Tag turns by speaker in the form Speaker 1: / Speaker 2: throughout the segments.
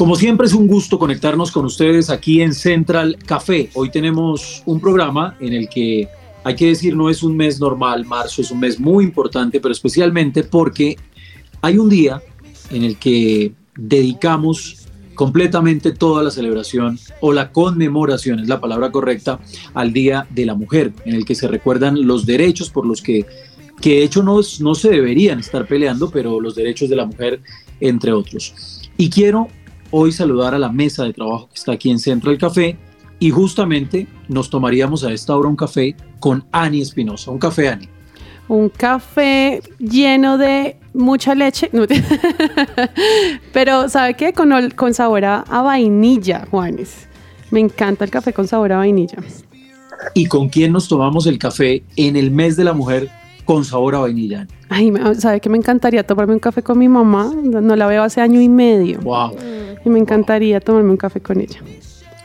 Speaker 1: Como siempre es un gusto conectarnos con ustedes aquí en Central Café. Hoy tenemos un programa en el que hay que decir no es un mes normal, marzo es un mes muy importante, pero especialmente porque hay un día en el que dedicamos completamente toda la celebración o la conmemoración, es la palabra correcta, al Día de la Mujer, en el que se recuerdan los derechos por los que, que de hecho no, no se deberían estar peleando, pero los derechos de la mujer, entre otros. Y quiero hoy saludar a la mesa de trabajo que está aquí en Central Café y justamente nos tomaríamos a esta hora un café con Ani Espinosa. Un café, Ani.
Speaker 2: Un café lleno de mucha leche. Pero, ¿sabe qué? Con, ol- con sabor a, a vainilla, Juanes. Me encanta el café con sabor a vainilla.
Speaker 1: ¿Y con quién nos tomamos el café en el mes de la mujer con sabor a vainilla?
Speaker 2: Ay, ¿sabe que me encantaría tomarme un café con mi mamá? No la veo hace año y medio.
Speaker 1: ¡Wow!
Speaker 2: Y me encantaría tomarme un café con ella.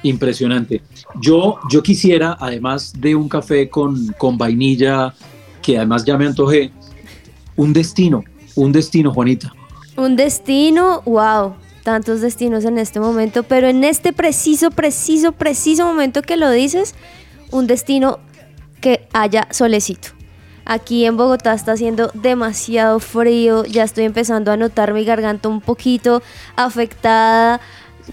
Speaker 1: Impresionante. Yo, yo quisiera, además de un café con, con vainilla, que además ya me antojé, un destino, un destino, Juanita.
Speaker 3: Un destino, wow, tantos destinos en este momento, pero en este preciso, preciso, preciso momento que lo dices, un destino que haya solecito. Aquí en Bogotá está haciendo demasiado frío, ya estoy empezando a notar mi garganta un poquito afectada,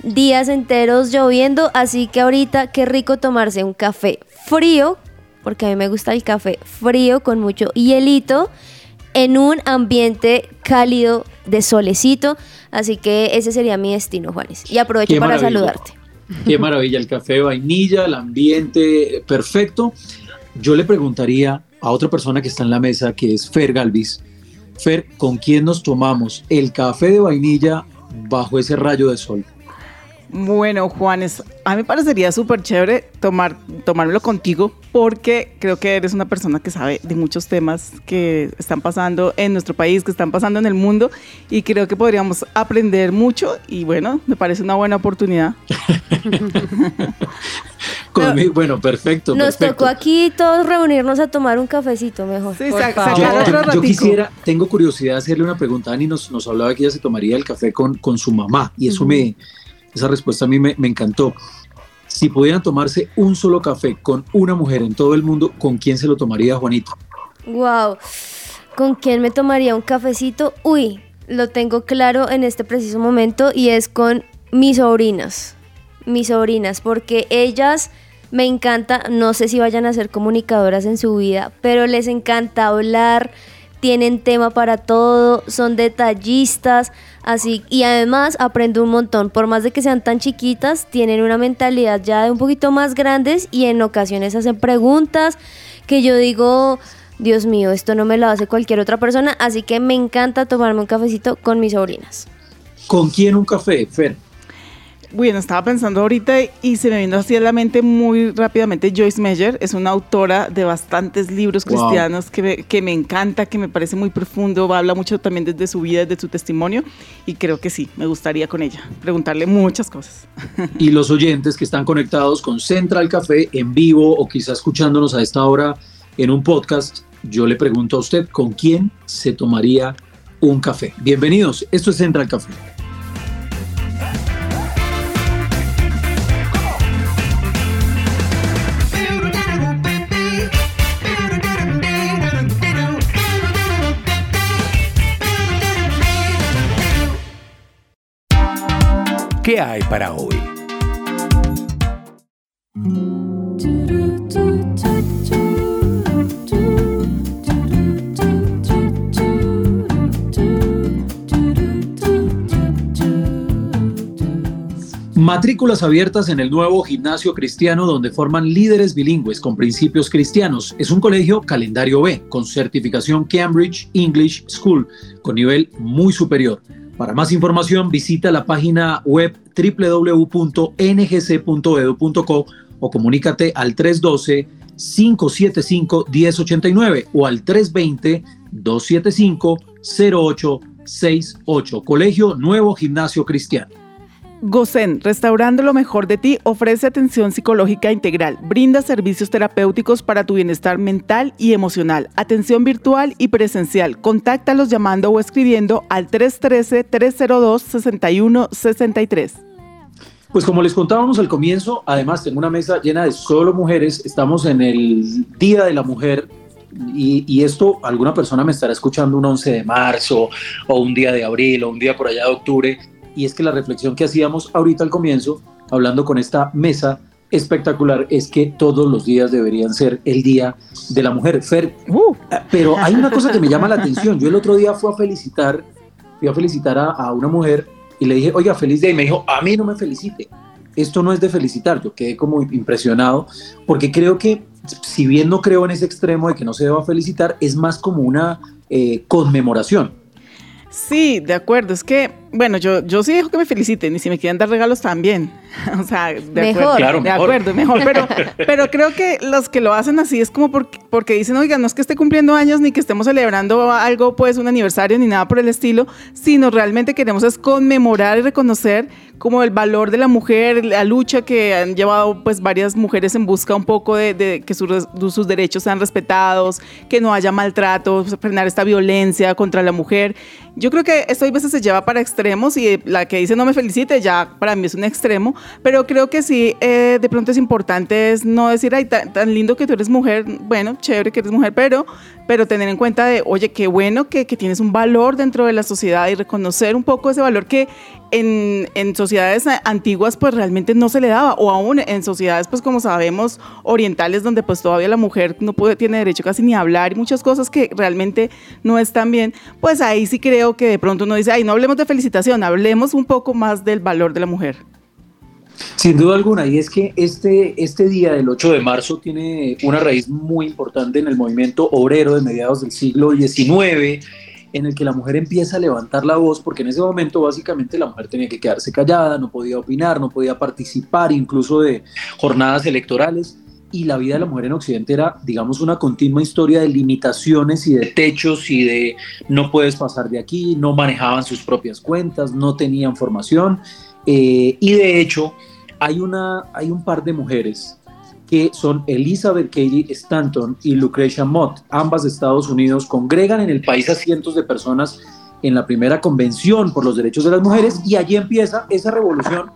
Speaker 3: días enteros lloviendo, así que ahorita qué rico tomarse un café frío, porque a mí me gusta el café frío con mucho hielito en un ambiente cálido de solecito. Así que ese sería mi destino, Juanes. Y aprovecho
Speaker 1: Qué
Speaker 3: para
Speaker 1: maravilla.
Speaker 3: saludarte.
Speaker 1: Qué maravilla, el café de vainilla, el ambiente perfecto. Yo le preguntaría a otra persona que está en la mesa, que es Fer Galvis. Fer, ¿con quién nos tomamos el café de vainilla bajo ese rayo de sol?
Speaker 4: Bueno, Juanes, a mí me parecería súper chévere tomar, tomármelo contigo porque creo que eres una persona que sabe de muchos temas que están pasando en nuestro país, que están pasando en el mundo y creo que podríamos aprender mucho y bueno, me parece una buena oportunidad.
Speaker 1: Conmigo- bueno, perfecto.
Speaker 3: Nos
Speaker 1: perfecto.
Speaker 3: tocó aquí todos reunirnos a tomar un cafecito mejor.
Speaker 4: Sí,
Speaker 2: Por
Speaker 4: sa-
Speaker 2: favor.
Speaker 1: Yo,
Speaker 4: sacar otro
Speaker 1: yo quisiera, tengo curiosidad de hacerle una pregunta. Ani nos, nos hablaba que ella se tomaría el café con, con su mamá y eso me, esa respuesta a mí me, me encantó. Si pudieran tomarse un solo café con una mujer en todo el mundo, ¿con quién se lo tomaría Juanito?
Speaker 3: Wow. ¿Con quién me tomaría un cafecito? Uy, lo tengo claro en este preciso momento y es con mis sobrinas. Mis sobrinas, porque ellas me encanta, no sé si vayan a ser comunicadoras en su vida, pero les encanta hablar, tienen tema para todo, son detallistas, así y además aprendo un montón, por más de que sean tan chiquitas, tienen una mentalidad ya de un poquito más grandes y en ocasiones hacen preguntas que yo digo, Dios mío, esto no me lo hace cualquier otra persona, así que me encanta tomarme un cafecito con mis sobrinas.
Speaker 1: ¿Con quién un café, Fer?
Speaker 4: Bueno, estaba pensando ahorita y se me vino así a la mente muy rápidamente Joyce Meyer, es una autora de bastantes libros
Speaker 1: Wow.
Speaker 4: cristianos que me, que me encanta, que me parece muy profundo, habla mucho también desde su vida, desde su testimonio y creo que sí, me gustaría con ella preguntarle muchas cosas.
Speaker 1: Y los oyentes que están conectados con Central Café en vivo o quizás escuchándonos a esta hora en un podcast, yo le pregunto a usted con quién se tomaría un café. Bienvenidos, esto es Central Café.
Speaker 5: ¿Qué hay para hoy?
Speaker 1: Matrículas abiertas en el nuevo gimnasio cristiano donde forman líderes bilingües con principios cristianos. Es un colegio calendario B con certificación Cambridge English School con nivel muy superior. Para más información visita la página web www.ngc.edu.co o comunícate al 312-575-1089 o al 320-275-0868. Colegio Nuevo Gimnasio Cristiano.
Speaker 4: Gosen, restaurando lo mejor de ti, ofrece atención psicológica integral, brinda servicios terapéuticos para tu bienestar mental y emocional, atención virtual y presencial. Contáctalos llamando o escribiendo al 313-302-6163.
Speaker 1: Pues como les contábamos al comienzo, además tengo una mesa llena de solo mujeres, estamos en el Día de la Mujer y, y, esto alguna persona me estará escuchando un 11 de marzo o un día de abril o un día por allá de octubre y es que la reflexión que hacíamos ahorita al comienzo, hablando con esta mesa espectacular, es que todos los días deberían ser el Día de la Mujer. Fer, uh. pero hay una cosa que me llama la atención. Yo el otro día fui a felicitar, fui a felicitar a, a una mujer y le dije, oiga, feliz día. Y me dijo, a mí no me felicite. Esto no es de felicitar. Yo quedé como impresionado porque creo que, si bien no creo en ese extremo de que no se deba felicitar, es más como una eh, conmemoración.
Speaker 4: Sí, de acuerdo. Es que, bueno, yo, yo sí dejo que me feliciten y si me quieren dar regalos también. o sea, de
Speaker 3: mejor.
Speaker 4: acuerdo.
Speaker 1: Claro,
Speaker 4: de acuerdo, mejor. Pero, pero creo que los que lo hacen así es como porque, porque dicen, oiga, no es que esté cumpliendo años ni que estemos celebrando algo, pues un aniversario ni nada por el estilo, sino realmente queremos es conmemorar y reconocer como el valor de la mujer, la lucha que han llevado pues varias mujeres en busca un poco de, de que sus, sus derechos sean respetados, que no haya maltrato, frenar esta violencia contra la mujer. Yo creo que esto a veces se lleva para y la que dice no me felicite ya para mí es un extremo, pero creo que sí, eh, de pronto es importante es no decir, ay, tan, tan, lindo que tú eres mujer, bueno, chévere que eres mujer, pero, pero tener en cuenta de, oye, qué bueno que, tienes un valor dentro de la sociedad y reconocer un poco ese valor que en, en, sociedades antiguas pues realmente no se le daba o aún en sociedades pues como sabemos orientales donde pues todavía la mujer no puede, tiene derecho casi ni a hablar y muchas cosas que realmente no están bien, pues ahí sí creo que de pronto uno dice, ay, no hablemos de felicitación, hablemos un poco más del valor de la mujer.
Speaker 1: Sin duda alguna, y es que este, este día del 8 de marzo tiene una raíz muy importante en el movimiento obrero de mediados del siglo XIX, en el que la mujer empieza a levantar la voz, porque en ese momento básicamente la mujer tenía que quedarse callada, no podía opinar, no podía participar incluso de jornadas electorales, y la vida de la mujer en Occidente era, digamos, una continua historia de limitaciones y de techos y de no puedes pasar de aquí, no manejaban sus propias cuentas, no tenían formación, eh, y de hecho hay, una, hay un par de mujeres que son Elizabeth Cady Stanton y Lucretia Mott, ambas de Estados Unidos, congregan en el país a cientos de personas en la primera convención por los derechos de las mujeres y allí empieza esa revolución,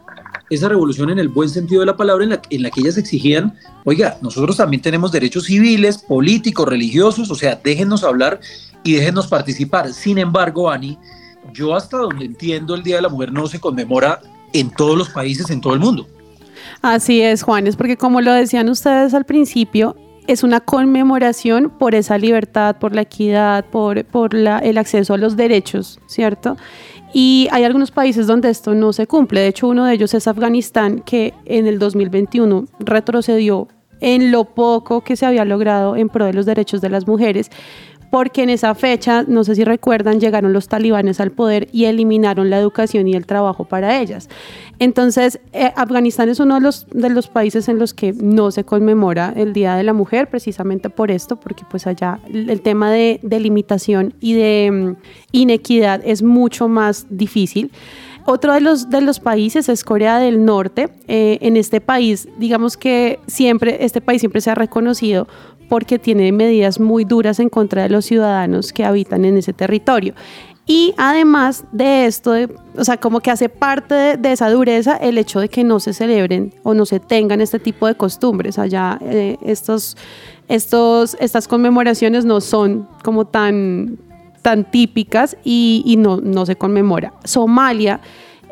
Speaker 1: esa revolución en el buen sentido de la palabra en la, en la que ellas exigían, oiga, nosotros también tenemos derechos civiles, políticos, religiosos, o sea, déjennos hablar y déjennos participar. Sin embargo, Ani, yo hasta donde entiendo el Día de la Mujer no se conmemora en todos los países, en todo el mundo.
Speaker 2: Así es, Juan, es porque como lo decían ustedes al principio, es una conmemoración por esa libertad, por la equidad, por, por la, el acceso a los derechos, ¿cierto? Y hay algunos países donde esto no se cumple. De hecho, uno de ellos es Afganistán, que en el 2021 retrocedió en lo poco que se había logrado en pro de los derechos de las mujeres porque en esa fecha, no sé si recuerdan, llegaron los talibanes al poder y eliminaron la educación y el trabajo para ellas. Entonces, eh, Afganistán es uno de los, de los países en los que no se conmemora el Día de la Mujer, precisamente por esto, porque pues allá el tema de, de limitación y de um, inequidad es mucho más difícil. Otro de los, de los países es Corea del Norte. Eh, en este país, digamos que siempre, este país siempre se ha reconocido porque tiene medidas muy duras en contra de los ciudadanos que habitan en ese territorio. Y además de esto, de, o sea, como que hace parte de, de, esa dureza el hecho de que no se celebren o no se tengan este tipo de costumbres. Allá eh, estos, estos, estas conmemoraciones no son como tan, tan típicas y, no se conmemora. Somalia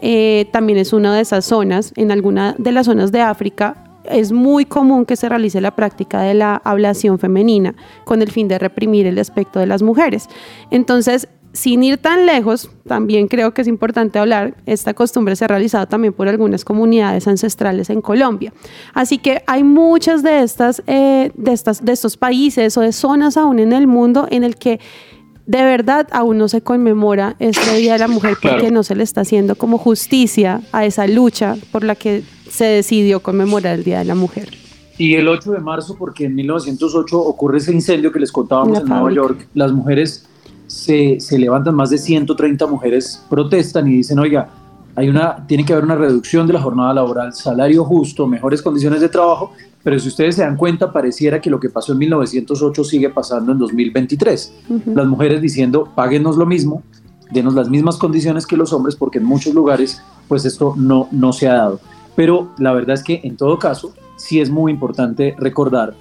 Speaker 2: eh, también es una de esas zonas, en alguna de las zonas de África es muy común que se realice la práctica de la ablación femenina con el fin de reprimir el aspecto de las mujeres. Entonces, sin ir tan lejos, también creo que es importante hablar, esta costumbre se ha realizado también por algunas comunidades ancestrales en Colombia. Así que hay muchas de estas, eh, de estas, de estos países o de zonas aún en el mundo en el que de verdad aún no se conmemora este Día de la Mujer porque no se le está haciendo como justicia a esa lucha por la que se decidió conmemorar el Día de la Mujer.
Speaker 1: Y el 8 de marzo, porque en 1908 ocurre ese incendio que les contábamos en Nueva York, las mujeres se, se, levantan, más de 130 mujeres protestan y dicen, oiga, hay una, tiene que haber una reducción de la jornada laboral, salario justo, mejores condiciones de trabajo, pero si ustedes se dan cuenta, pareciera que lo que pasó en 1908 sigue pasando en 2023. Las mujeres diciendo, páguenos lo mismo, denos las mismas condiciones que los hombres, porque en muchos lugares, pues esto no, no se ha dado. Pero la verdad es que en todo caso, sí es muy importante recordar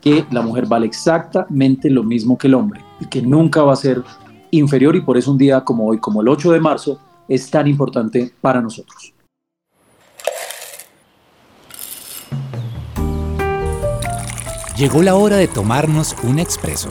Speaker 1: que la mujer vale exactamente lo mismo que el hombre y que nunca va a ser inferior y por eso un día como hoy, como el 8 de marzo, es tan importante para nosotros.
Speaker 5: Llegó la hora de tomarnos un expreso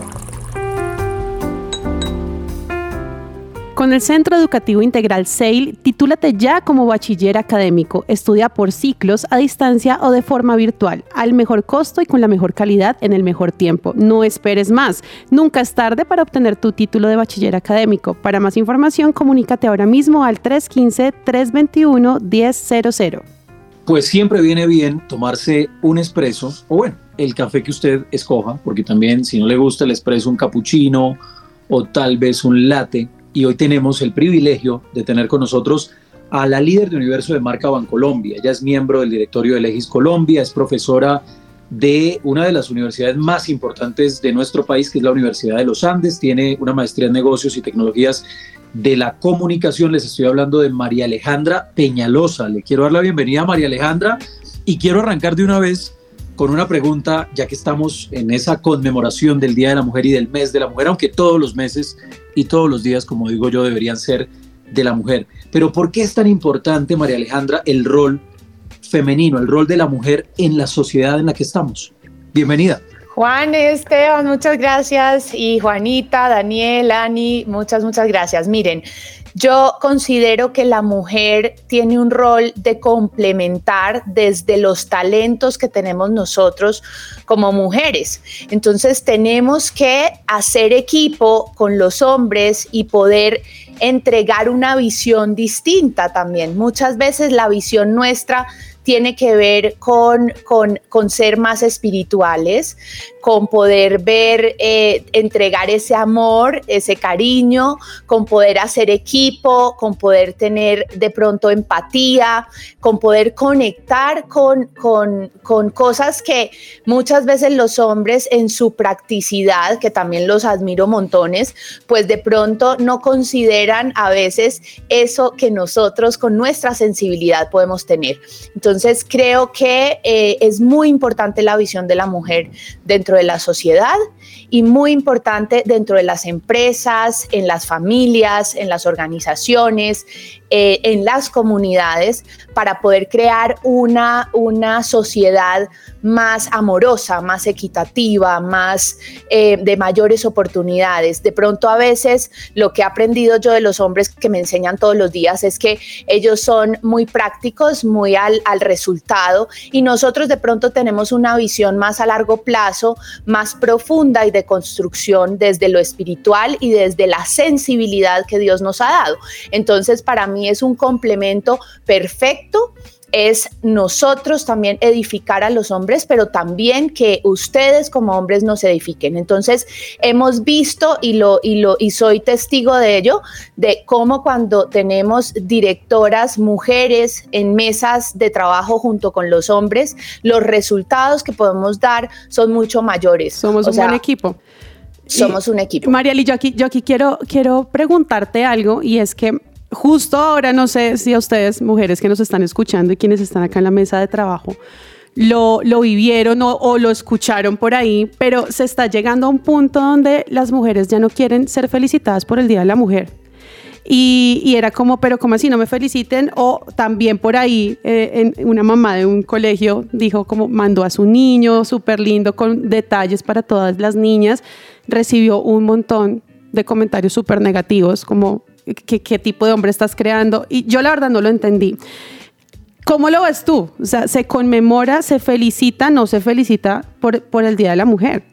Speaker 2: Con el Centro Educativo Integral SAIL, titúlate ya como bachiller académico. Estudia por ciclos, a distancia o de forma virtual, al mejor costo y con la mejor calidad en el mejor tiempo. No esperes más. Nunca es tarde para obtener tu título de bachiller académico. Para más información, comunícate ahora mismo al 315-321-1000.
Speaker 1: Pues siempre viene bien tomarse un espresso o bueno, el café que usted escoja, porque también si no le gusta el espresso, un cappuccino o tal vez un latte y hoy tenemos el privilegio de tener con nosotros a la líder de universo de marca Bancolombia. Ella es miembro del directorio de Legis Colombia, es profesora de una de las universidades más importantes de nuestro país, que es la Universidad de los Andes. Tiene una maestría en negocios y tecnologías de la comunicación. Les estoy hablando de María Alejandra Peñalosa. Le quiero dar la bienvenida a María Alejandra y quiero arrancar de una vez con una pregunta, ya que estamos en esa conmemoración del Día de la Mujer y del Mes de la Mujer, aunque todos los meses y todos los días, como digo yo, deberían ser de la mujer. Pero ¿por qué es tan importante, María Alejandra, el rol femenino, el rol de la mujer en la sociedad en la que estamos? Bienvenida.
Speaker 6: Juan, Esteban, muchas gracias. Y Juanita, Daniel, Ani, muchas, muchas gracias. Miren, yo considero que la mujer tiene un rol de complementar desde los talentos que tenemos nosotros como mujeres. Entonces tenemos que hacer equipo con los hombres y poder entregar una visión distinta también. Muchas veces la visión nuestra tiene que ver con, con, ser más espirituales, con poder ver, eh, entregar ese amor, ese cariño, con poder hacer equipo, con poder tener de pronto empatía, con poder conectar con, con, con cosas que muchas veces los hombres en su practicidad, que también los admiro montones, pues de pronto no consideran a veces eso que nosotros con nuestra sensibilidad podemos tener. Entonces, creo que eh, es muy importante la visión de la mujer dentro de la sociedad y muy importante dentro de las empresas, en las familias, en las organizaciones, eh, en las comunidades para poder crear una, una sociedad más amorosa, más equitativa, más eh, de mayores oportunidades. De pronto a veces lo que he aprendido yo de los hombres que me enseñan todos los días es que ellos son muy prácticos, muy al, al resultado y nosotros de pronto tenemos una visión más a largo plazo, más profunda y de construcción desde lo espiritual y desde la sensibilidad que Dios nos ha dado. Entonces para mí es un complemento perfecto es nosotros también edificar a los hombres, pero también que ustedes como hombres nos edifiquen. Entonces, hemos visto y lo y lo y soy testigo de ello de cómo cuando tenemos directoras mujeres en mesas de trabajo junto con los hombres, los resultados que podemos dar son mucho mayores.
Speaker 2: Somos un buen equipo.
Speaker 6: Somos un equipo.
Speaker 2: Mariali, yo aquí, yo aquí quiero, quiero preguntarte algo y es que justo ahora, no sé si a ustedes, mujeres que nos están escuchando y quienes están acá en la mesa de trabajo, lo, lo vivieron o, lo escucharon por ahí, pero se está llegando a un punto donde las mujeres ya no quieren ser felicitadas por el Día de la Mujer. Y, era como, pero como así no me feliciten? O también por ahí eh, en una mamá de un colegio dijo como mandó a su niño súper lindo con detalles para todas las niñas, recibió un montón de comentarios súper negativos, como ¿qué, qué tipo de hombre estás creando. Y yo la verdad no lo entendí. ¿Cómo lo ves tú? O sea, ¿se conmemora, se felicita, no se felicita por, por el Día de la Mujer?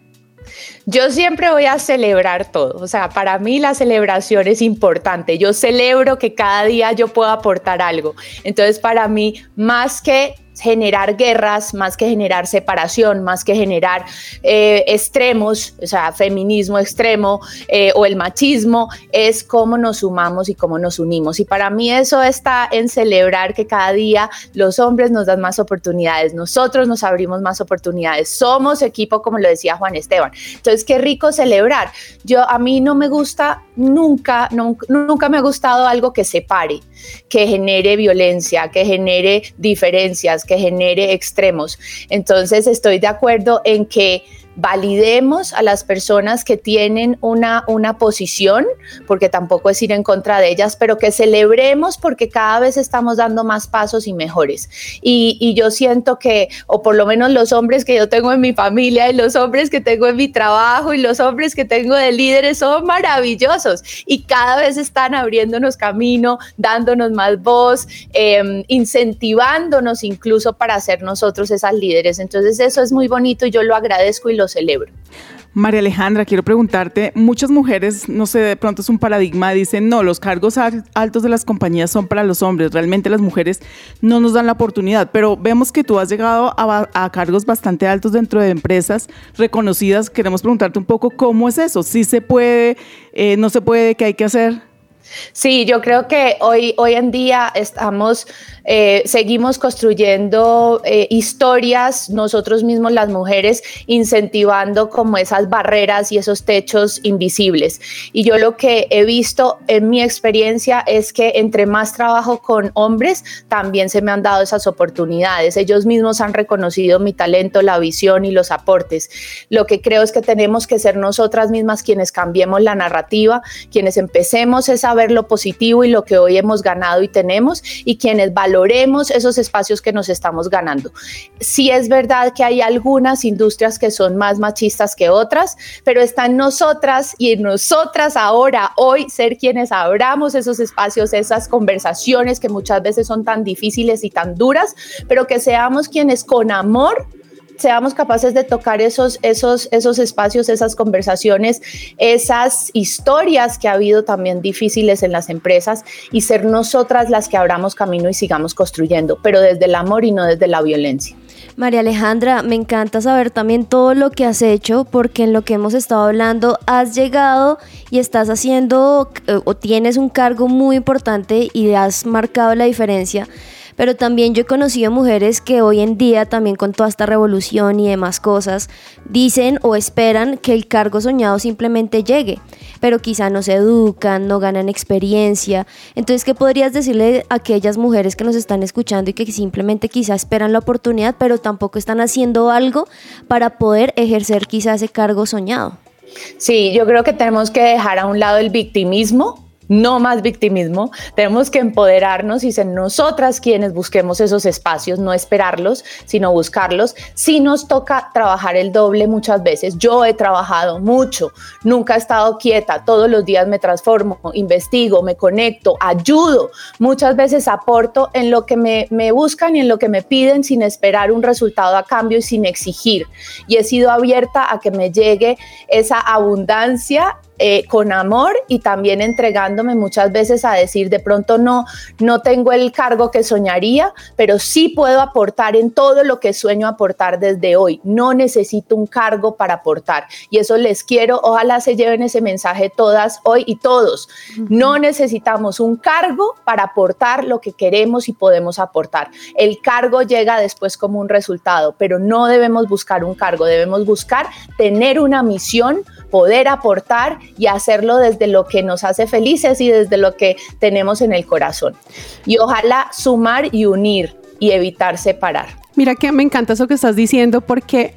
Speaker 6: Yo siempre voy a celebrar todo, o sea, para mí la celebración es importante. Yo celebro que cada día yo pueda aportar algo. Entonces, para mí, más que generar guerras, más que generar separación, más que generar eh, extremos, o sea, feminismo extremo eh, o el machismo, es cómo nos sumamos y cómo nos unimos. Y para mí eso está en celebrar que cada día los hombres nos dan más oportunidades, nosotros nos abrimos más oportunidades, somos equipo, como lo decía Juan Esteban. Entonces, qué rico celebrar. Yo, a mí no me gusta nunca, nunca, nunca me ha gustado algo que separe, que genere violencia, que genere diferencias, que genere extremos. Entonces estoy de acuerdo en que validemos a las personas que tienen una, una posición, porque tampoco es ir en contra de ellas, pero que celebremos porque cada vez estamos dando más pasos y mejores. Y, y, yo siento que, o por lo menos los hombres que yo tengo en mi familia y los hombres que tengo en mi trabajo y los hombres que tengo de líderes son maravillosos y cada vez están abriéndonos camino, dándonos más voz, eh, incentivándonos incluso para ser nosotros esas líderes. Entonces eso es muy bonito y yo lo agradezco y lo celebro.
Speaker 4: María Alejandra, quiero preguntarte, muchas mujeres, no sé, de pronto es un paradigma, dicen, no, los cargos altos de las compañías son para los hombres, realmente las mujeres no nos dan la oportunidad, pero vemos que tú has llegado a, cargos bastante altos dentro de empresas reconocidas, queremos preguntarte un poco cómo es eso, si se puede, eh, no se puede, qué hay que hacer.
Speaker 6: Sí, yo creo que hoy, hoy en día estamos, eh, seguimos construyendo eh, historias, nosotros mismos las mujeres, incentivando como esas barreras y esos techos invisibles. Y yo lo que he visto en mi experiencia es que entre más trabajo con hombres, también se me han dado esas oportunidades. Ellos mismos han reconocido mi talento, la visión y los aportes. Lo que creo es que tenemos que ser nosotras mismas quienes cambiemos la narrativa, quienes empecemos esa ver lo positivo y lo que hoy hemos ganado y tenemos y quienes valoremos esos espacios que nos estamos ganando. Sí es verdad que hay algunas industrias que son más machistas que otras, pero está en nosotras y en nosotras ahora, hoy, ser quienes abramos esos espacios, esas conversaciones que muchas veces son tan difíciles y tan duras, pero que seamos quienes con amor seamos capaces de tocar esos, esos, esos espacios, esas conversaciones, esas historias que ha habido también difíciles en las empresas y ser nosotras las que abramos camino y sigamos construyendo, pero desde el amor y no desde la violencia.
Speaker 3: María Alejandra, me encanta saber también todo lo que has hecho, porque en lo que hemos estado hablando has llegado y estás haciendo eh, o tienes un cargo muy importante y has marcado la diferencia pero también yo he conocido mujeres que hoy en día, también con toda esta revolución y demás cosas, dicen o esperan que el cargo soñado simplemente llegue, pero quizá no se educan, no ganan experiencia. Entonces, ¿qué podrías decirle a aquellas mujeres que nos están escuchando y que simplemente quizá esperan la oportunidad, pero tampoco están haciendo algo para poder ejercer quizá ese cargo soñado?
Speaker 6: Sí, yo creo que tenemos que dejar a un lado el victimismo no más victimismo, tenemos que empoderarnos y ser nosotras quienes busquemos esos espacios, no esperarlos, sino buscarlos. Si nos toca trabajar el doble muchas veces, yo he trabajado mucho, nunca he estado quieta, todos los días me transformo, investigo, me conecto, ayudo, muchas veces aporto en lo que me, me buscan y en lo que me piden sin esperar un resultado a cambio y sin exigir. Y he sido abierta a que me llegue esa abundancia eh, con amor y también entregándome muchas veces a decir de pronto no, no tengo el cargo que soñaría, pero sí puedo aportar en todo lo que sueño aportar desde hoy. No necesito un cargo para aportar y eso les quiero, ojalá se lleven ese mensaje todas hoy y todos. No necesitamos un cargo para aportar lo que queremos y podemos aportar. El cargo llega después como un resultado, pero no debemos buscar un cargo, debemos buscar tener una misión, poder aportar y hacerlo desde lo que nos hace felices y desde lo que tenemos en el corazón. Y ojalá sumar y unir y evitar separar.
Speaker 2: Mira que me encanta eso que estás diciendo porque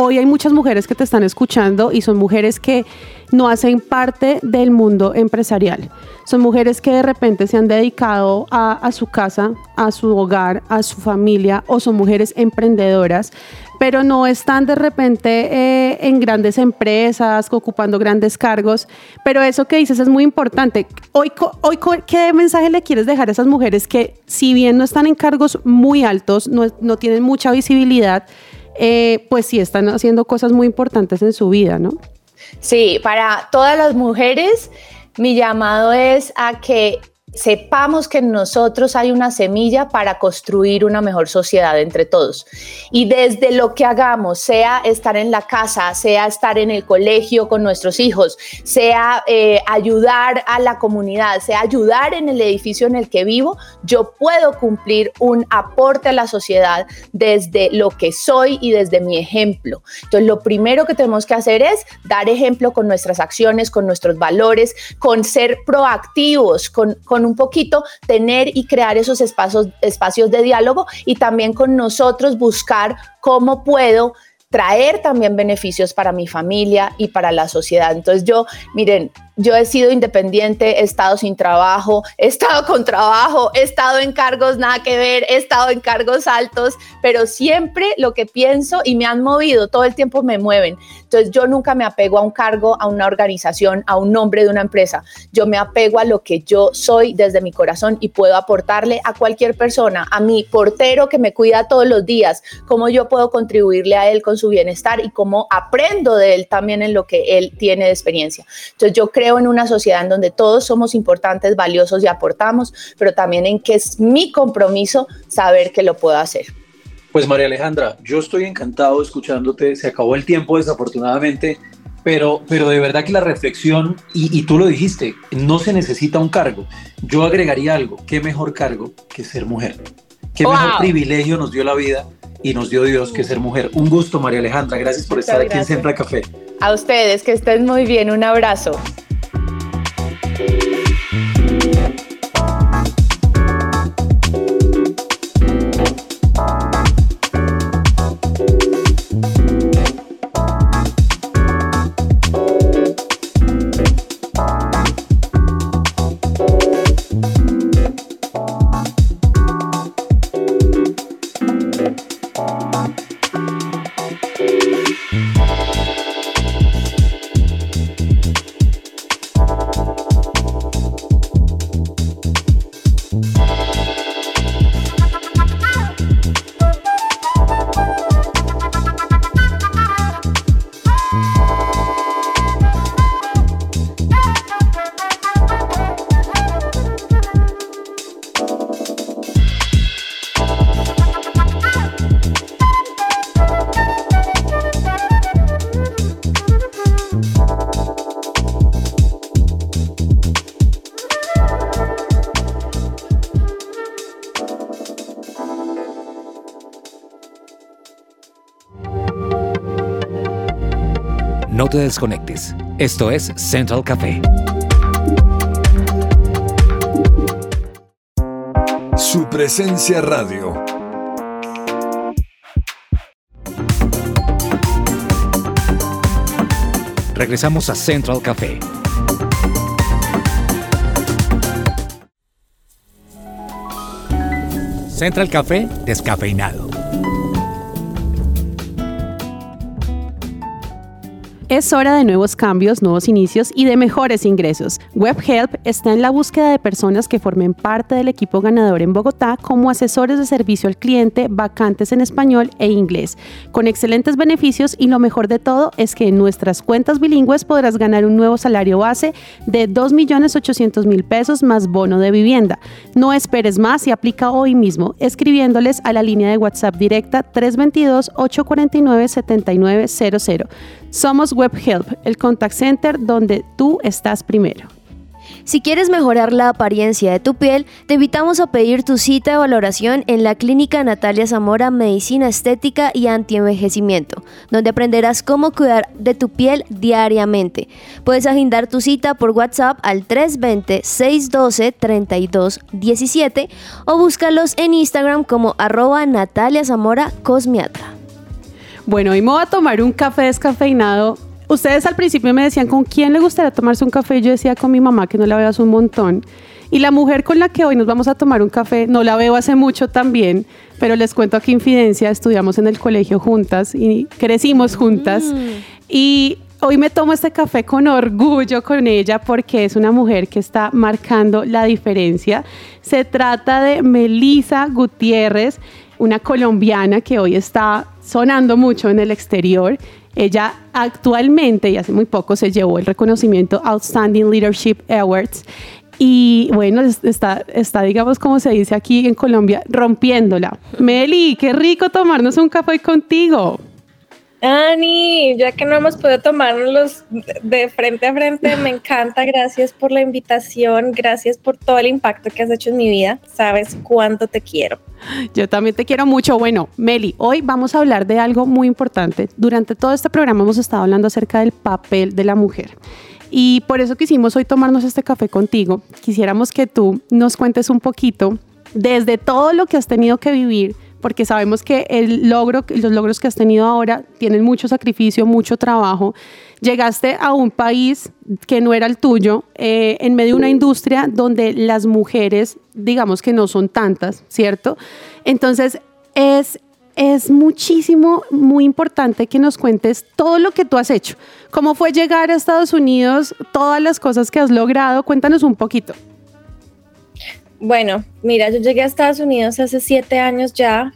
Speaker 2: hoy hay muchas mujeres que te están escuchando y son mujeres que no hacen parte del mundo empresarial. Son mujeres que de repente se han dedicado a, su casa, a su hogar, a su familia o son mujeres emprendedoras, pero no están de repente eh, en grandes empresas, ocupando grandes cargos. Pero eso que dices es muy importante. Hoy, hoy ¿qué mensaje le quieres dejar a esas mujeres que, si bien no están en cargos muy altos, no tienen mucha visibilidad, eh, pues sí están haciendo cosas muy importantes en su vida, ¿no?
Speaker 6: Sí, para todas las mujeres, mi llamado es a que sepamos que en nosotros hay una semilla para construir una mejor sociedad entre todos. Y desde lo que hagamos, sea estar en la casa, sea estar en el colegio con nuestros hijos, sea eh, ayudar a la comunidad, sea ayudar en el edificio en el que vivo, yo puedo cumplir un aporte a la sociedad desde lo que soy y desde mi ejemplo. Entonces, lo primero que tenemos que hacer es dar ejemplo con nuestras acciones, con nuestros valores, con ser proactivos, con, con un poquito tener y crear esos espacios, espacios de diálogo y también con nosotros buscar cómo puedo traer también beneficios para mi familia y para la sociedad. Entonces yo, miren, yo he sido independiente, he estado sin trabajo, he estado con trabajo, he estado en cargos nada que ver, he estado en cargos altos, pero siempre lo que pienso y me han movido, todo el tiempo me mueven. Entonces yo nunca me apego a un cargo, a una organización, a un nombre de una empresa. Yo me apego a lo que yo soy desde mi corazón y puedo aportarle a cualquier persona, a mi portero que me cuida todos los días, cómo yo puedo contribuirle a él con su bienestar y cómo aprendo de él también en lo que él tiene de experiencia. Entonces yo creo en una sociedad en donde todos somos importantes, valiosos y aportamos, pero también en que es mi compromiso saber que lo puedo hacer.
Speaker 1: Pues María Alejandra, yo estoy encantado escuchándote, se acabó el tiempo desafortunadamente, pero, pero de verdad que la reflexión, y, y tú lo dijiste, no se necesita un cargo. Yo agregaría algo, ¿qué mejor cargo que ser mujer? ¿Qué
Speaker 6: Wow.
Speaker 1: mejor privilegio nos dio la vida y nos dio Dios que ser mujer? Un gusto María Alejandra, gracias por
Speaker 6: Muchas
Speaker 1: estar aquí en
Speaker 6: gracias.
Speaker 1: Central Café.
Speaker 6: A ustedes, que estén muy bien, un abrazo.
Speaker 5: No te desconectes. Esto es Central Café.
Speaker 7: Su presencia radio.
Speaker 5: Regresamos a Central Café. Central Café descafeinado.
Speaker 2: Es hora de nuevos cambios, nuevos inicios y de mejores ingresos. WebHelp está en la búsqueda de personas que formen parte del equipo ganador en Bogotá como asesores de servicio al cliente, vacantes en español e inglés, con excelentes beneficios y lo mejor de todo es que en nuestras cuentas bilingües podrás ganar un nuevo salario base de 2.800.000 pesos más bono de vivienda. No esperes más y aplica hoy mismo escribiéndoles a la línea de WhatsApp directa 322-849-7900. Somos WebHelp, el contact center donde tú estás primero.
Speaker 3: Si quieres mejorar la apariencia de tu piel, te invitamos a pedir tu cita de valoración en la Clínica Natalia Zamora Medicina Estética y Antienvejecimiento, donde aprenderás cómo cuidar de tu piel diariamente. Puedes agendar tu cita por WhatsApp al 320-612-3217 o búscalos en Instagram como arroba Natalia Zamora Cosmiatra.
Speaker 2: Bueno, hoy me voy a tomar un café descafeinado. Ustedes al principio me decían con quién le gustaría tomarse un café. Yo decía con mi mamá que no la veo hace un montón. Y la mujer con la que hoy nos vamos a tomar un café, no la veo hace mucho también, pero les cuento que Infidencia estudiamos en el colegio juntas y crecimos juntas.
Speaker 3: Mm.
Speaker 2: Y hoy me tomo este café con orgullo con ella porque es una mujer que está marcando la diferencia. Se trata de Melisa Gutiérrez, una colombiana que hoy está sonando mucho en el exterior. Ella actualmente y hace muy poco se llevó el reconocimiento Outstanding Leadership Awards y bueno, es- está, está, digamos, como se dice aquí en Colombia, rompiéndola. Meli, qué rico tomarnos un café contigo.
Speaker 8: Ani, ya que no hemos podido tomárnoslos de frente a frente, me encanta. Gracias por la invitación. Gracias por todo el impacto que has hecho en mi vida. Sabes cuánto te quiero.
Speaker 2: Yo también te quiero mucho. Bueno, Meli, hoy vamos a hablar de algo muy importante. Durante todo este programa hemos estado hablando acerca del papel de la mujer. Y por eso quisimos hoy tomarnos este café contigo. Quisiéramos que tú nos cuentes un poquito desde todo lo que has tenido que vivir, porque sabemos que el logro, los logros que has tenido ahora tienen mucho sacrificio, mucho trabajo. Llegaste a un país que no era el tuyo, eh, en medio de una industria donde las mujeres, digamos que no son tantas, ¿cierto? Entonces, es, es muchísimo, muy importante que nos cuentes todo lo que tú has hecho. ¿Cómo fue llegar a Estados Unidos? Todas las cosas que has logrado. Cuéntanos un poquito.
Speaker 8: Bueno, mira, yo llegué a Estados Unidos hace siete años ya.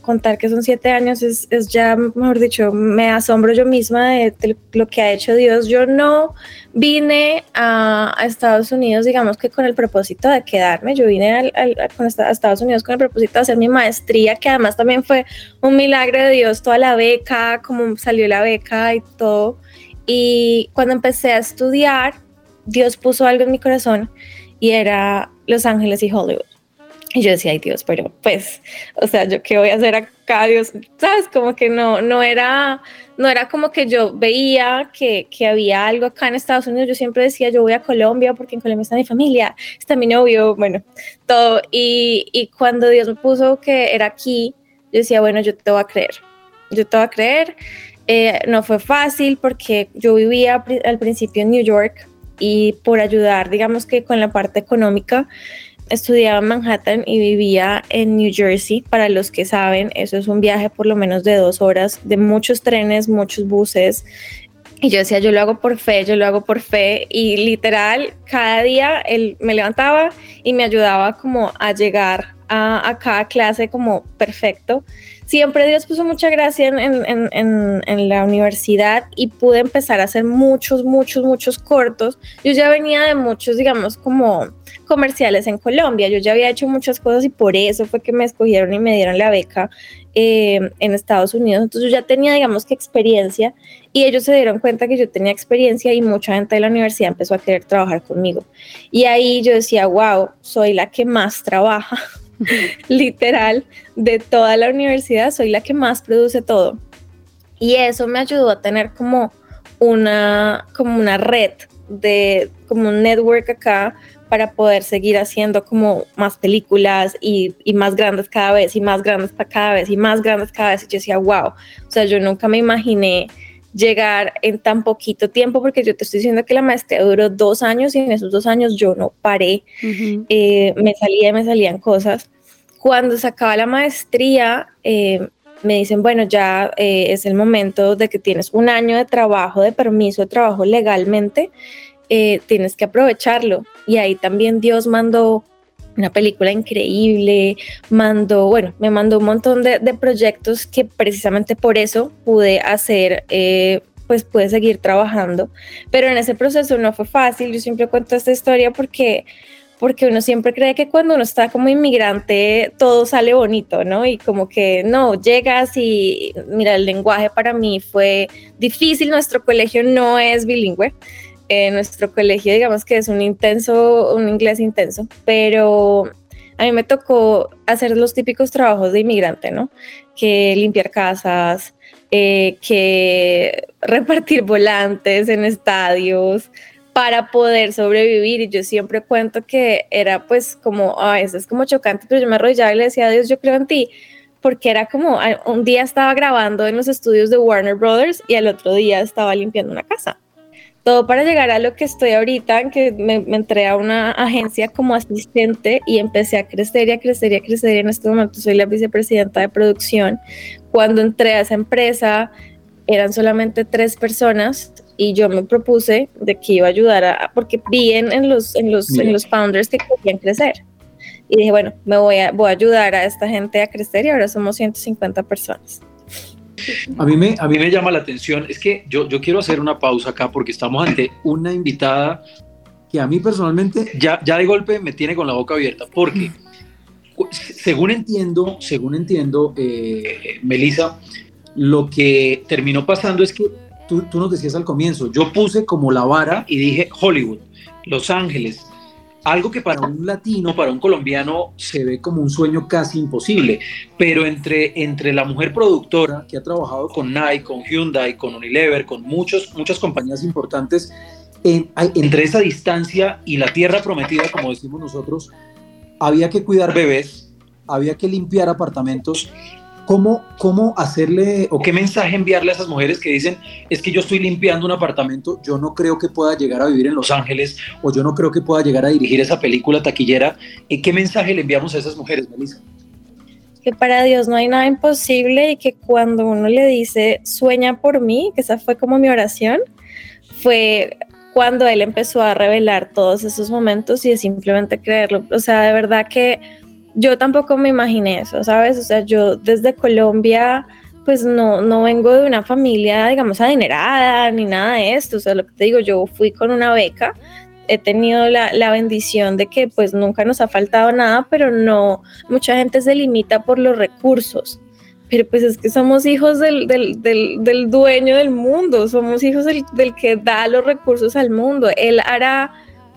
Speaker 8: contar que son siete años es, es ya, mejor dicho, me asombro yo misma de, lo que ha hecho Dios. Yo no vine a, Estados Unidos, digamos que con el propósito de quedarme. Yo vine al- a, Estados Unidos con el propósito de hacer mi maestría, que además también fue un milagro de Dios, toda la beca, como salió la beca y todo. Y cuando empecé a estudiar, Dios puso algo en mi corazón y era Los Ángeles y Hollywood. Y yo decía, ay Dios, pero pues, o sea, yo qué voy a hacer acá, Dios, sabes, como que no, no era, no era como que yo veía que, que había algo acá en Estados Unidos. Yo siempre decía, yo voy a Colombia porque en Colombia está mi familia, está mi novio, bueno, todo. Y, y cuando Dios me puso que era aquí, yo decía, bueno, yo te voy a creer, yo te voy a creer. Eh, no fue fácil porque yo vivía al principio en New York y por ayudar, digamos que con la parte económica, estudiaba en Manhattan y vivía en New Jersey. Para los que saben, eso es un viaje por lo menos de dos horas, de muchos trenes, muchos buses. Y yo decía, yo lo hago por fe, yo lo hago por fe. Y literal, cada día él me levantaba y me ayudaba como a llegar a, a cada clase como perfecto. Siempre Dios puso mucha gracia en, la universidad y pude empezar a hacer muchos, muchos, muchos cortos. Yo ya venía de muchos, digamos, como comerciales en Colombia. Yo ya había hecho muchas cosas y por eso fue que me escogieron y me dieron la beca eh, en Estados Unidos. Entonces yo ya tenía, digamos que experiencia y ellos se dieron cuenta que yo tenía experiencia y mucha gente de la universidad empezó a querer trabajar conmigo. Y ahí yo decía, wow, soy la que más trabaja, literal, de toda la universidad, soy la que más produce todo. Y eso me ayudó a tener como una, como una red de, como un network acá para poder seguir haciendo como más películas y, y más grandes cada vez y más grandes cada vez y más grandes cada vez. Y yo decía, wow, o sea, yo nunca me imaginé llegar en tan poquito tiempo porque yo te estoy diciendo que la maestría duró dos años y en esos dos años yo no paré eh, me salía y me salían cosas. Cuando se acaba la maestría, eh, me dicen, bueno, ya eh, es el momento de que tienes un año de trabajo, de permiso de trabajo legalmente, tienes que aprovecharlo. Y ahí también Dios mandó una película increíble, mandó, bueno, me mandó un montón de, proyectos que precisamente por eso pude hacer, eh, pues pude seguir trabajando. Pero en ese proceso no fue fácil, yo siempre cuento esta historia porque porque uno siempre cree que cuando uno está como inmigrante todo sale bonito, ¿no? Y como que no, llegas y mira, el lenguaje para mí fue difícil, nuestro colegio no es bilingüe, eh, nuestro colegio digamos que es un intenso, un inglés intenso, pero a mí me tocó hacer los típicos trabajos de inmigrante, ¿no? Que limpiar casas, eh, que repartir volantes en estadios, para poder sobrevivir. Y yo siempre cuento que era pues como, a veces es como chocante, pero yo me arrodillaba y le decía Dios, yo creo en ti, porque era como, un día estaba grabando en los estudios de Warner Brothers y al otro día estaba limpiando una casa. Todo para llegar a lo que estoy ahorita, que me, me, entré a una agencia como asistente y empecé a crecer y a crecer y a crecer. Y en este momento soy la vicepresidenta de producción. Cuando entré a esa empresa eran solamente tres personas y yo me propuse de que iba a ayudar a, porque vi en, los, en, los, en los founders que querían crecer. Y dije, bueno, me voy a, voy a ayudar a esta gente a crecer y ahora somos 150 personas.
Speaker 1: A mí, me, a mí me llama la atención, es que yo, yo quiero hacer una pausa acá porque estamos ante una invitada que a mí personalmente ya, ya de golpe me tiene con la boca abierta, porque según entiendo, según entiendo, eh, Melissa, lo que terminó pasando es que tú, tú nos decías al comienzo, yo puse como la vara y dije Hollywood, Los Ángeles, algo que para un latino, para un colombiano, se ve como un sueño casi imposible. Pero entre, entre la mujer productora que ha trabajado con Nike, con Hyundai, con Unilever, con muchos, muchas compañías importantes, entre esa distancia y la tierra prometida, como decimos nosotros, había que cuidar bebés, había que limpiar apartamentos ¿Cómo, ¿Cómo hacerle o qué mensaje enviarle a esas mujeres que dicen, es que yo estoy limpiando un apartamento, yo no creo que pueda llegar a vivir en Los Ángeles o yo no creo que pueda llegar a dirigir esa película taquillera? ¿Y ¿Qué mensaje le enviamos a esas mujeres, Melissa?
Speaker 8: Que para Dios no hay nada imposible y que cuando uno le dice, sueña por mí, que esa fue como mi oración, fue cuando él empezó a revelar todos esos momentos y de simplemente creerlo. O sea, de verdad que yo tampoco me imaginé eso, ¿sabes? O sea, yo desde Colombia, pues no, no vengo de una familia, digamos, adinerada ni nada de esto. O sea, lo que te digo, yo fui con una beca, he tenido la, la, bendición de que pues nunca nos ha faltado nada, pero no, mucha gente se limita por los recursos. Pero pues es que somos hijos del, del, del, del dueño del mundo, somos hijos del, del que da los recursos al mundo. Él hará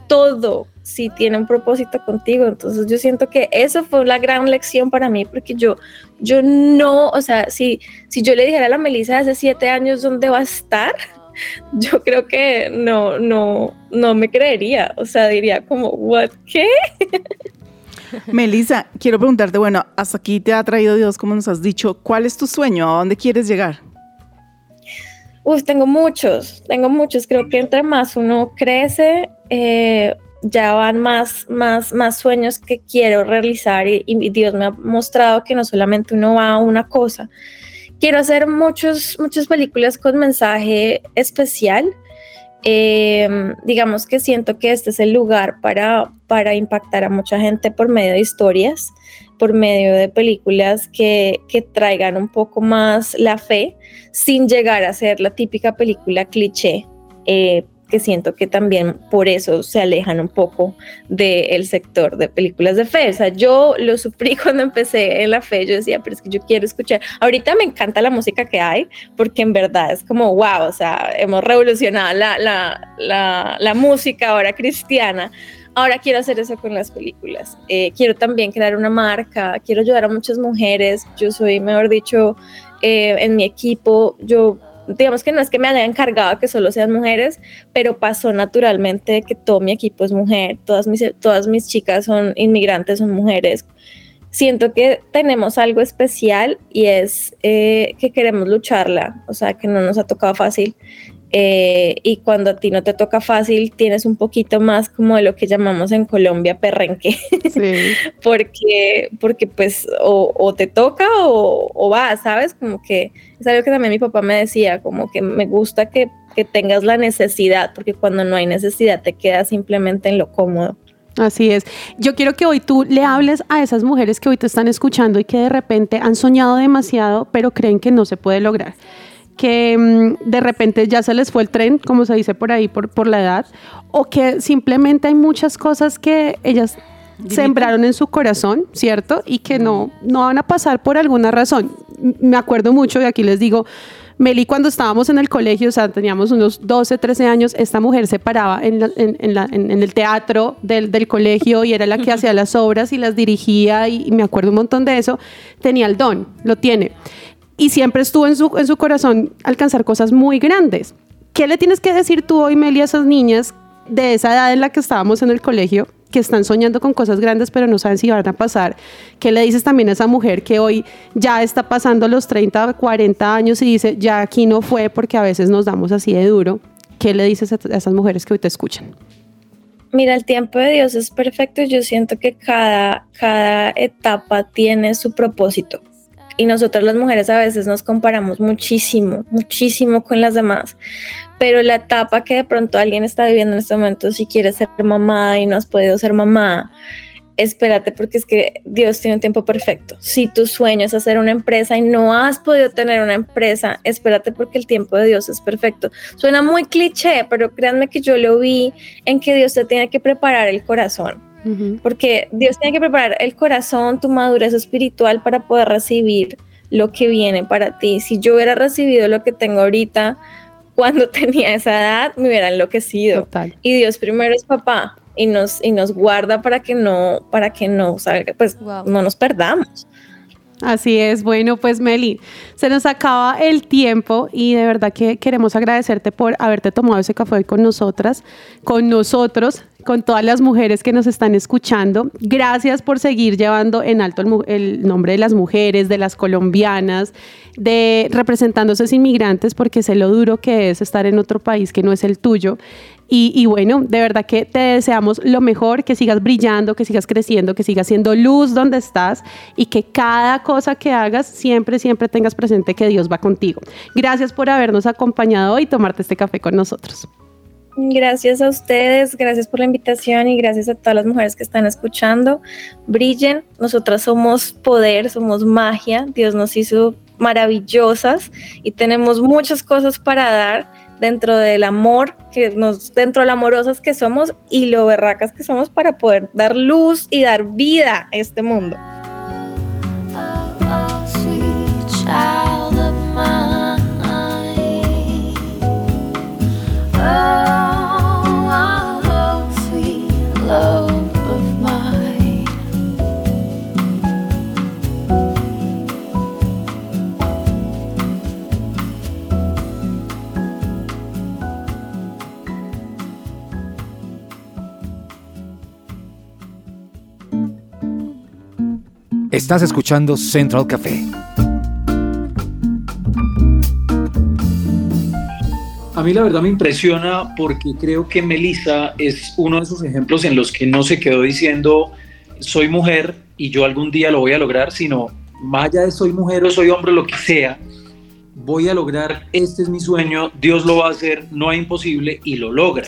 Speaker 8: todo si tiene un propósito contigo. Entonces yo siento que eso fue la gran lección para mí, porque yo, yo no, o sea, si, si yo le dijera a la Melissa hace siete años dónde va a estar, yo creo que no, no, no me creería. O sea, diría como, ¿what? ¿Qué?
Speaker 4: Melissa, quiero preguntarte, bueno, hasta aquí te ha traído Dios, como nos has dicho, ¿cuál es tu sueño? ¿A dónde quieres llegar?
Speaker 8: Uf, tengo muchos, tengo muchos. Creo que entre más uno crece, eh, ya van más, más, más sueños que quiero realizar y, Dios me ha mostrado que no solamente uno va a una cosa. Quiero hacer muchos, muchas películas con mensaje especial. Em, digamos que siento que este es el lugar para, para impactar a mucha gente por medio de historias, por medio de películas que, que traigan un poco más la fe, sin llegar a ser la típica película cliché. Eh, que siento que también por eso se alejan un poco del sector de películas de fe. O sea, yo lo sufrí cuando empecé en la fe, yo decía, pero es que yo quiero escuchar. Ahorita me encanta la música que hay, porque en verdad es como, wow, o sea, hemos revolucionado la, la, la, la música ahora cristiana. Ahora quiero hacer eso con las películas. Eh, quiero también crear una marca, quiero ayudar a muchas mujeres. Yo soy, mejor dicho, eh, en mi equipo, yo digamos que no es que me haya encargado que solo sean mujeres, pero pasó naturalmente que todo mi equipo es mujer, todas mis, todas mis chicas son inmigrantes, son mujeres. Siento que tenemos algo especial y es eh, que queremos lucharla, o sea, que no nos ha tocado fácil eh, y cuando a ti no te toca fácil, tienes un poquito más como de lo que llamamos en Colombia perrenque, porque, porque pues o, te toca o, o va, ¿sabes? Como que es algo que también mi papá me decía, como que me gusta que, que tengas la necesidad, porque cuando no hay necesidad te quedas simplemente en lo cómodo.
Speaker 2: Así es. Yo quiero que hoy tú le hables a esas mujeres que hoy te están escuchando y que de repente han soñado demasiado, pero creen que no se puede lograr que mm, de repente ya se les fue el tren, como se dice por ahí, por, por la edad, o que simplemente hay muchas cosas que ellas sembraron en su corazón, ¿cierto? Y que no, no van a pasar por alguna razón. Me acuerdo mucho, y aquí les digo, Meli, cuando estábamos en el colegio, o sea, teníamos unos 12, 13 años, esta mujer se paraba en, el teatro del, del, colegio y era la que hacía las obras y las dirigía y, y me acuerdo un montón de eso. Tenía el don, lo tiene y siempre estuvo en su, en su corazón alcanzar cosas muy grandes. ¿Qué le tienes que decir tú hoy, Meli, a esas niñas de esa edad en la que estábamos en el colegio, que están soñando con cosas grandes, pero no saben si van a pasar? ¿Qué le dices también a esa mujer que hoy ya está pasando los 30, 40 años y dice, ya aquí no fue porque a veces nos damos así de duro? ¿qué le dices a, esas mujeres que hoy te escuchan?
Speaker 8: Mira, el tiempo de Dios es perfecto yo siento que cada, cada etapa tiene su propósito. Y nosotras las mujeres a veces nos comparamos muchísimo, muchísimo con las demás. Pero la etapa que de pronto alguien está viviendo en este momento, si quiere ser mamá y no has podido ser mamá, espérate porque es que Dios tiene un tiempo perfecto. Si tu sueño es hacer una empresa y no has podido tener una empresa, espérate porque el tiempo de Dios es perfecto. Suena muy cliché, pero créanme que yo lo vi en que Dios te tiene que preparar el corazón. Porque Dios tiene que preparar el corazón, tu madurez espiritual para poder recibir lo que viene para ti. Si yo hubiera recibido lo que tengo ahorita cuando tenía esa edad, me hubiera enloquecido. Y Dios primero es papá y nos, y nos guarda para que no, para que no salga, pues no nos perdamos.
Speaker 2: Así es, bueno, pues Meli, se nos acaba el tiempo y de verdad que queremos agradecerte por haberte tomado ese café con nosotras, con nosotros, con todas las mujeres que nos están escuchando. Gracias por seguir llevando en alto el, nombre de las mujeres, de las colombianas, de representando a esos inmigrantes, porque sé lo duro que es estar en otro país que no es el tuyo. Y, bueno, de verdad que te deseamos lo mejor, que sigas brillando, que sigas creciendo, que sigas siendo luz donde estás y que cada cosa que hagas siempre, siempre tengas presente que Dios va contigo. Gracias por habernos acompañado hoy y tomarte este café con nosotros.
Speaker 8: Gracias a ustedes, gracias por la invitación y gracias a todas las mujeres que están escuchando. Brillen, nosotras somos poder, somos magia, Dios nos hizo maravillosas y tenemos muchas cosas para dar dentro del amor, que nos, dentro de lo amorosas que somos y lo berracas que somos para poder dar luz y dar vida a este mundo.
Speaker 5: Estás escuchando Central Café.
Speaker 1: A mí la verdad me impresiona porque creo que Melissa es uno de esos ejemplos en los que no se quedó diciendo soy mujer y yo algún día lo voy a lograr, sino más allá de soy mujer o soy hombre, lo que sea, voy a lograr, este es mi sueño, Dios lo va a hacer, no hay imposible y lo logra.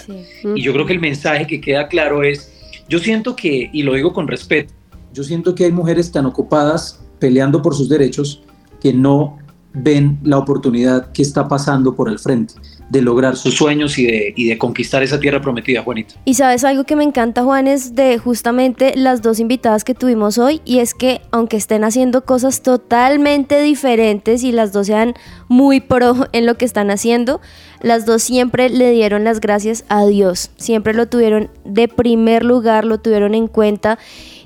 Speaker 1: Y yo creo que el mensaje que queda claro es, yo siento que, y lo digo con respeto, yo siento que hay mujeres tan ocupadas peleando por sus derechos que no ven la oportunidad que está pasando por el frente de lograr sus sueños y de, y de conquistar esa tierra prometida, Juanito.
Speaker 3: Y sabes algo que me encanta, Juan, es de justamente las dos invitadas que tuvimos hoy, y es que aunque estén haciendo cosas totalmente diferentes y las dos sean muy pro en lo que están haciendo, las dos siempre le dieron las gracias a Dios, siempre lo tuvieron de primer lugar, lo tuvieron en cuenta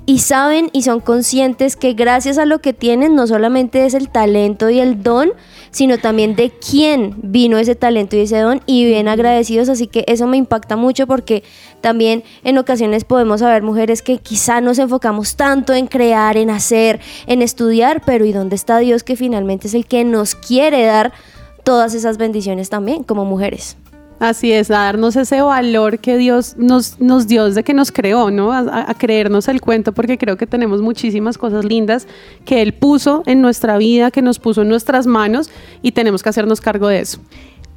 Speaker 3: y saben y son conscientes que gracias a lo que tienen no solamente es el talento y el don, sino también de quién vino ese talento y ese don y bien agradecidos, así que eso me impacta mucho porque también en ocasiones podemos haber mujeres que quizá nos enfocamos tanto en crear, en hacer, en estudiar, pero ¿y dónde está Dios que finalmente es el que nos quiere dar todas esas bendiciones también como mujeres?
Speaker 2: Así es, a darnos ese valor que Dios nos, nos dio desde que nos creó, ¿no? A, creernos el cuento, porque creo que tenemos muchísimas cosas lindas que Él puso en nuestra vida, que nos puso en nuestras manos y tenemos que hacernos cargo de eso.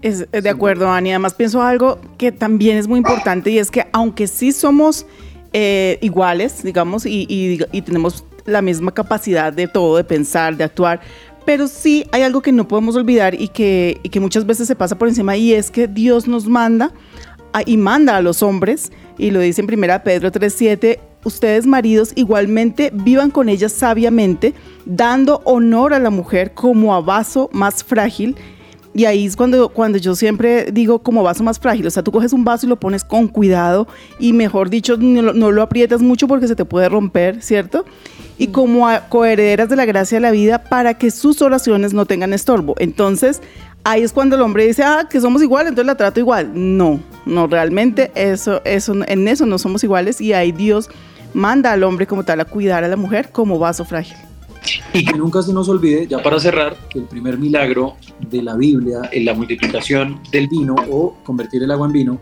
Speaker 4: Es, de acuerdo, Ani. Además, pienso algo que también es muy importante y es que aunque sí somos eh, iguales, digamos, y, y tenemos la misma capacidad de todo, de pensar, de actuar, pero sí hay algo que no podemos olvidar y que, que muchas veces se pasa por encima y es que Dios nos manda y manda a los hombres, y lo dice en 1 Pedro 3:7, ustedes maridos igualmente vivan con ellas sabiamente, dando honor a la mujer como a vaso más frágil y ahí es cuando, cuando yo siempre digo como vaso más frágil. O sea, tú coges un vaso y lo pones con cuidado y mejor dicho, no, lo aprietas mucho porque se te puede romper, ¿cierto? Y como coherederas de la gracia de la vida para que sus oraciones no tengan estorbo. Entonces, ahí es cuando el hombre dice, ah, que somos iguales, entonces la trato igual. No, no, realmente eso, eso, en eso no somos iguales y ahí Dios manda al hombre como tal a cuidar a la mujer como vaso frágil.
Speaker 1: Y que nunca se nos olvide, ya para cerrar, que el primer milagro de la Biblia en la multiplicación del vino o convertir el agua en vino,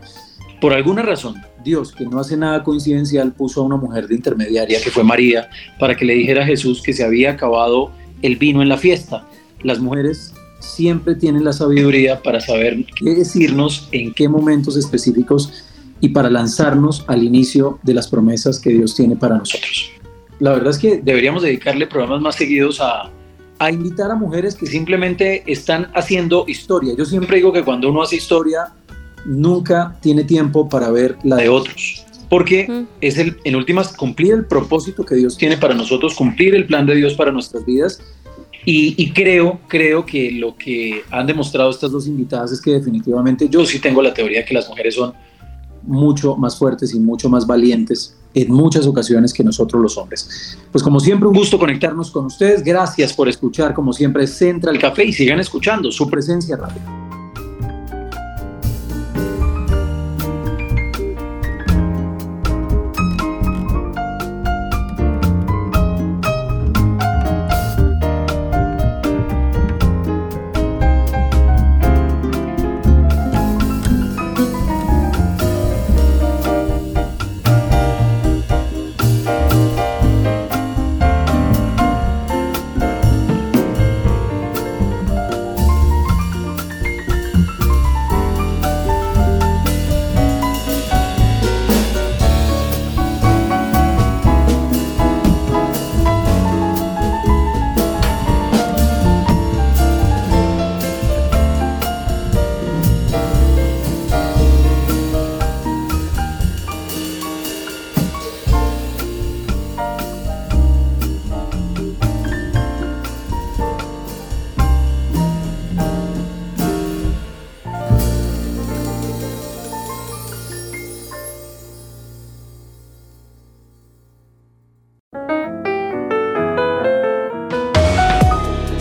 Speaker 1: por alguna razón, Dios, que no hace nada coincidencial, puso a una mujer de intermediaria, que fue María, para que le dijera a Jesús que se había acabado el vino en la fiesta. Las mujeres siempre tienen la sabiduría para saber qué decirnos, en qué momentos específicos y para lanzarnos al inicio de las promesas que Dios tiene para nosotros. La verdad es que deberíamos dedicarle programas más seguidos a, a invitar a mujeres que simplemente están haciendo historia. Yo siempre digo que cuando uno hace historia, nunca tiene tiempo para ver la de otros. Porque es el, en últimas, cumplir el propósito que Dios tiene para nosotros, cumplir el plan de Dios para nuestras vidas y, creo, creo que lo que han demostrado estas dos invitadas es que definitivamente yo sí tengo la teoría de que las mujeres son mucho más fuertes y mucho más valientes en muchas ocasiones que nosotros los hombres. Pues como siempre, un gusto conectarnos con ustedes. Gracias por escuchar, como siempre, Central Café y sigan escuchando su presencia radio.